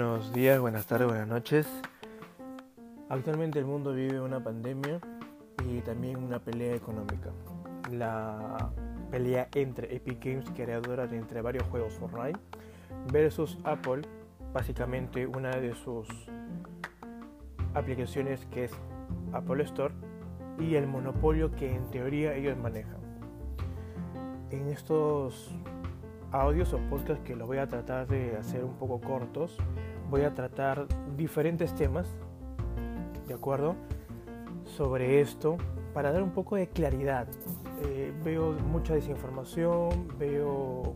Buenos días, buenas tardes, buenas noches. Actualmente el mundo vive una pandemia y también una pelea económica. La pelea entre Epic Games, creadora de entre varios juegos Fortnite, versus Apple, básicamente una de sus aplicaciones que es Apple Store y el monopolio que en teoría ellos manejan. En estos audios o podcasts que los voy a tratar de hacer un poco cortos, voy a tratar diferentes temas, ¿de acuerdo? Sobre esto para dar un poco de claridad. Eh, veo mucha desinformación, veo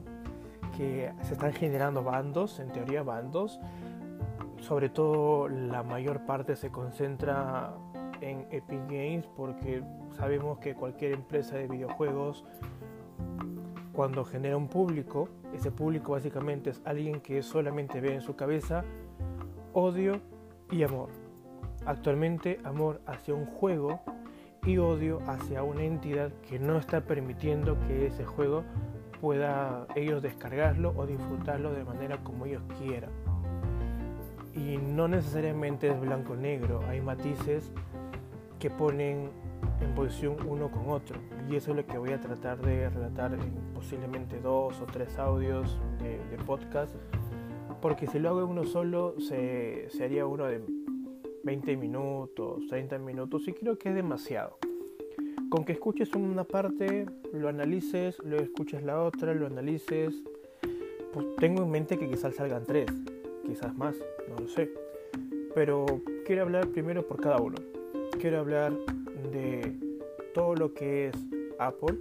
que se están generando bandos, en teoría bandos, sobre todo la mayor parte se concentra en Epic Games porque sabemos que cualquier empresa de videojuegos cuando genera un público, ese público básicamente es alguien que solamente ve en su cabeza odio y amor. Actualmente amor hacia un juego y odio hacia una entidad que no está permitiendo que ese juego pueda ellos descargarlo o disfrutarlo de manera como ellos quieran. Y no necesariamente es blanco negro, hay matices que ponen en posición uno con otro. Y eso es lo que voy a tratar de relatar en posiblemente dos o tres audios de, podcast. Porque si lo hago uno solo, se, se haría uno de 20 minutos, 30 minutos y creo que es demasiado. Con que escuches una parte, lo analices, lo escuches la otra, lo analices, pues tengo en mente que quizás salgan tres, quizás más, no lo sé. Pero quiero hablar primero por cada uno. Quiero hablar de todo lo que es Apple,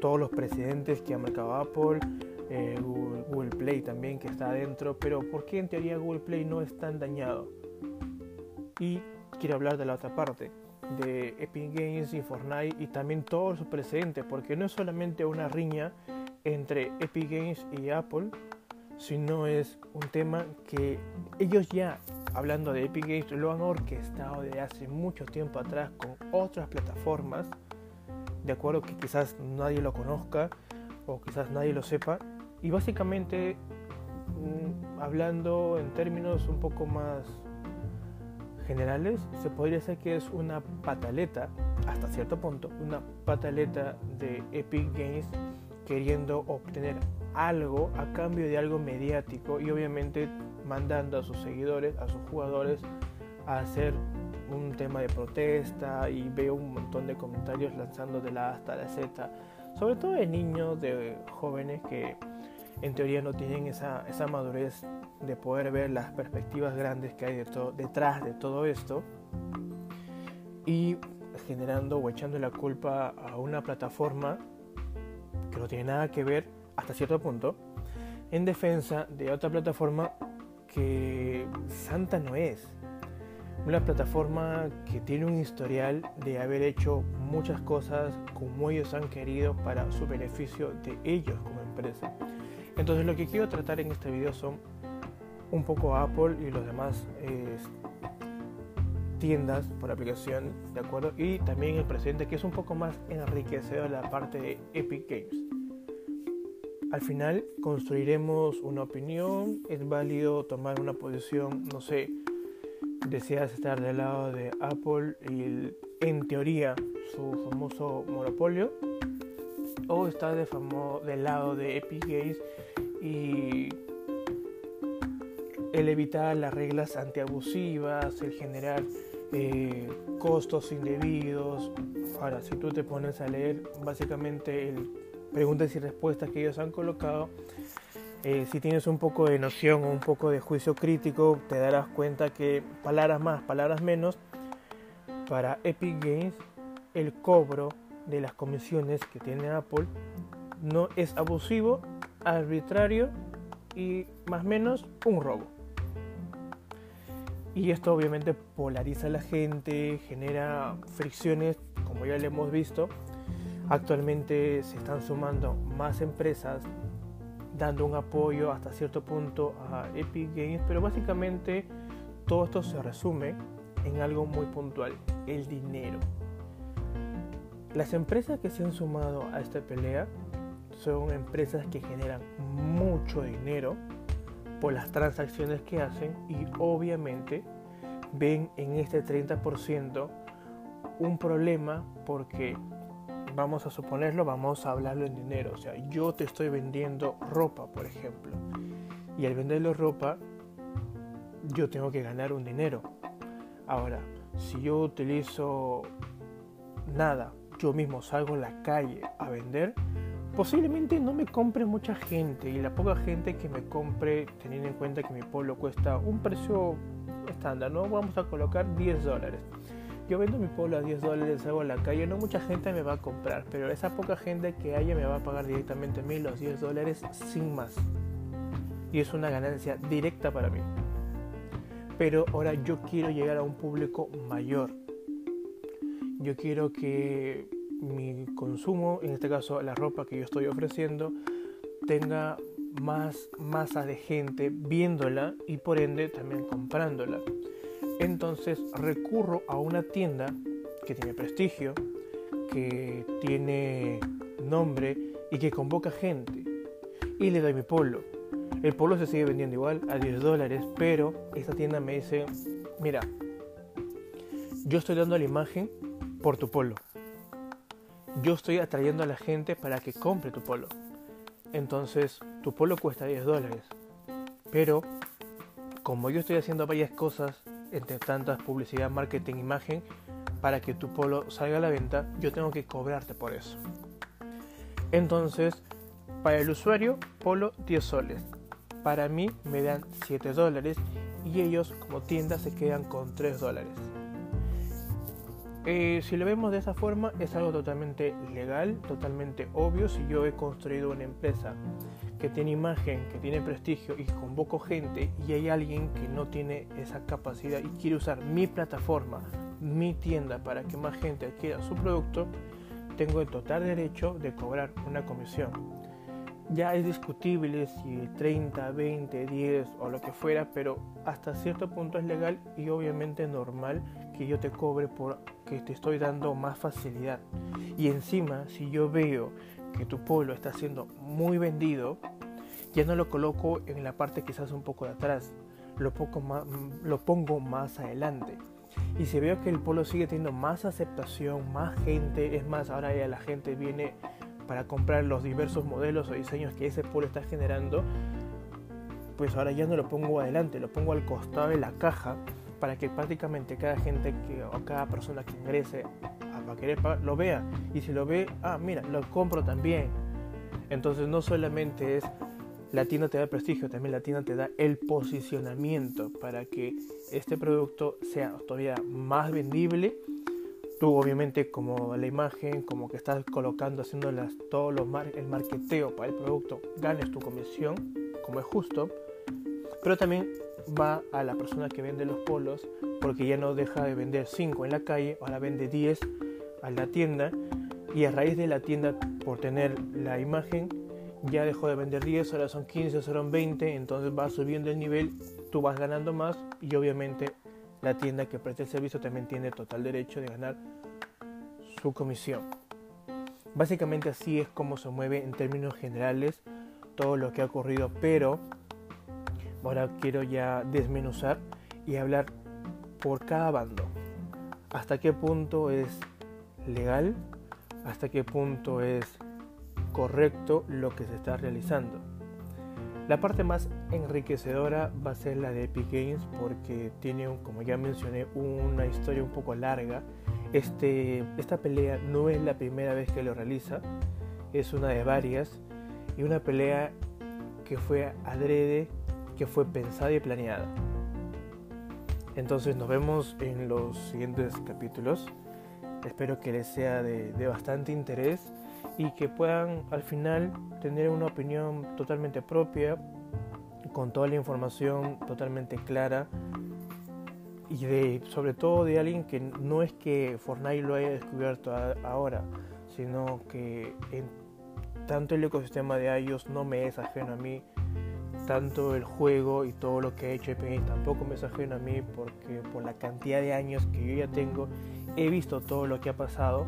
todos los precedentes que ha marcado Apple, eh, Google, Play también que está adentro, pero ¿por qué en teoría Google Play no es tan dañado? Y quiero hablar de la otra parte, de Epic Games y Fortnite y también todos sus precedentes, porque no es solamente una riña entre Epic Games y Apple, sino es un tema que ellos ya hablando de Epic Games, lo han orquestado desde hace mucho tiempo atrás con otras plataformas, de acuerdo que quizás nadie lo conozca o quizás nadie lo sepa, y básicamente mm, hablando en términos un poco más generales, se podría decir que es una pataleta, hasta cierto punto, una pataleta de Epic Games queriendo obtener algo a cambio de algo mediático y obviamente mandando a sus seguidores, a sus jugadores, a hacer un tema de protesta y veo un montón de comentarios lanzando de la A hasta la Z, sobre todo de niños, de jóvenes que en teoría no tienen esa, esa madurez de poder ver las perspectivas grandes que hay de detrás de todo esto y generando o echando la culpa a una plataforma que no tiene nada que ver hasta cierto punto en defensa de otra plataforma que Santa no es. Una plataforma que tiene un historial de haber hecho muchas cosas como ellos han querido para su beneficio de ellos como empresa. Entonces lo que quiero tratar en este video son un poco Apple y los demás tiendas por aplicación, ¿de acuerdo? Y también el presente que es un poco más enriquecedor la parte de Epic Games. Al final construiremos una opinión, es válido tomar una posición, no sé, deseas estar del lado de Apple y en teoría su famoso monopolio, o estás de del lado de Epic Games y el evitar las reglas antiabusivas, el generar eh, costos indebidos. Ahora, si tú te pones a leer básicamente el preguntas y respuestas que ellos han colocado, eh, si tienes un poco de noción o un poco de juicio crítico, te darás cuenta que palabras más, palabras menos, para Epic Games el cobro de las comisiones que tiene Apple no es abusivo, arbitrario y más o menos un robo. Y esto obviamente polariza a la gente, genera fricciones, como ya le hemos visto, Actualmente se están sumando más empresas dando un apoyo hasta cierto punto a Epic Games, pero básicamente todo esto se resume en algo muy puntual, el dinero. Las empresas que se han sumado a esta pelea son empresas que generan mucho dinero, por las transacciones que hacen y obviamente ven en este 30% un problema porque vamos a suponerlo, vamos a hablarlo en dinero. O sea, yo te estoy vendiendo ropa, por ejemplo. Y al venderlo ropa, yo tengo que ganar un dinero. Ahora, si yo utilizo nada, yo mismo salgo a la calle a vender, posiblemente no me compre mucha gente y la poca gente que me compre, teniendo en cuenta que mi polo cuesta un precio estándar, ¿no? Vamos a colocar 10 dólares. Yo vendo mi polo a 10 dólares, salgo a la calle, no mucha gente me va a comprar, pero esa poca gente que haya me va a pagar directamente mil o 10 dólares sin más. Y es una ganancia directa para mí. Pero ahora yo quiero llegar a un público mayor. Yo quiero que mi consumo, en este caso la ropa que yo estoy ofreciendo, tenga más masa de gente viéndola y por ende también comprándola. Entonces recurro a una tienda que tiene prestigio, que tiene nombre y que convoca gente. Y le doy mi polo. El polo se sigue vendiendo igual a 10 dólares, pero esta tienda me dice, mira, yo estoy dando la imagen por tu polo yo estoy atrayendo a la gente para que compre tu polo. Entonces, tu polo cuesta 10 dólares. Pero, como yo estoy haciendo varias cosas, entre tantas publicidad, marketing, imagen, para que tu polo salga a la venta, yo tengo que cobrarte por eso. Entonces, para el usuario, polo 10 soles. Para mí me dan 7 dólares y ellos como tienda se quedan con 3 dólares. Eh, si lo vemos de esa forma, es algo totalmente legal, totalmente obvio. Si yo he construido una empresa que tiene imagen, que tiene prestigio y convoco gente y hay alguien que no tiene esa capacidad y quiere usar mi plataforma, mi tienda para que más gente adquiera su producto, tengo el total derecho de cobrar una comisión. Ya es discutible si 30, 20, 10 o lo que fuera, pero hasta cierto punto es legal y obviamente normal que yo te cobre por que te estoy dando más facilidad. Y encima, si yo veo que tu polo está siendo muy vendido, ya no lo coloco en la parte quizás un poco de atrás, lo, poco más, lo pongo más adelante. Y si veo que el polo sigue teniendo más aceptación, más gente, es más, ahora ya la gente viene para comprar los diversos modelos o diseños que ese polo está generando, pues ahora ya no lo pongo adelante, lo pongo al costado de la caja para que prácticamente cada gente que, o cada persona que ingrese a querer lo vea. Y si lo ve, ah, mira, lo compro también. Entonces no solamente es la tienda te da prestigio, también la tienda te da el posicionamiento para que este producto sea todavía más vendible. Tú obviamente como la imagen, como que estás colocando, haciendo las, todo lo el marketeo para el producto, ganes tu comisión, como es justo. Pero también va a la persona que vende los polos porque ya no deja de vender 5 en la calle, ahora vende 10 a la tienda y a raíz de la tienda por tener la imagen ya dejó de vender 10, ahora son 15, son 20, entonces va subiendo el nivel, tú vas ganando más y obviamente la tienda que presta el servicio también tiene total derecho de ganar su comisión. Básicamente así es como se mueve en términos generales todo lo que ha ocurrido, pero Ahora quiero ya desmenuzar y hablar por cada bando. Hasta qué punto es legal, hasta qué punto es correcto lo que se está realizando. La parte más enriquecedora va a ser la de Epic Games porque tiene, como ya mencioné, una historia un poco larga. Este, esta pelea no es la primera vez que lo realiza, es una de varias y una pelea que fue adrede que fue pensada y planeada. Entonces nos vemos en los siguientes capítulos. Espero que les sea de, bastante interés y que puedan al final tener una opinión totalmente propia, con toda la información totalmente clara y de, sobre todo de alguien que no es que Fortnite lo haya descubierto ahora, sino que en tanto el ecosistema de iOS no me es ajeno a mí, tanto el juego y todo lo que ha hecho Epic tampoco me es ajeno a mí porque por la cantidad de años que yo ya tengo he visto todo lo que ha pasado.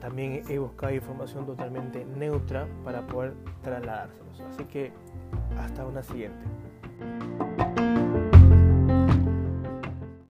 También he buscado información totalmente neutra para poder trasladárselos. Así que hasta una siguiente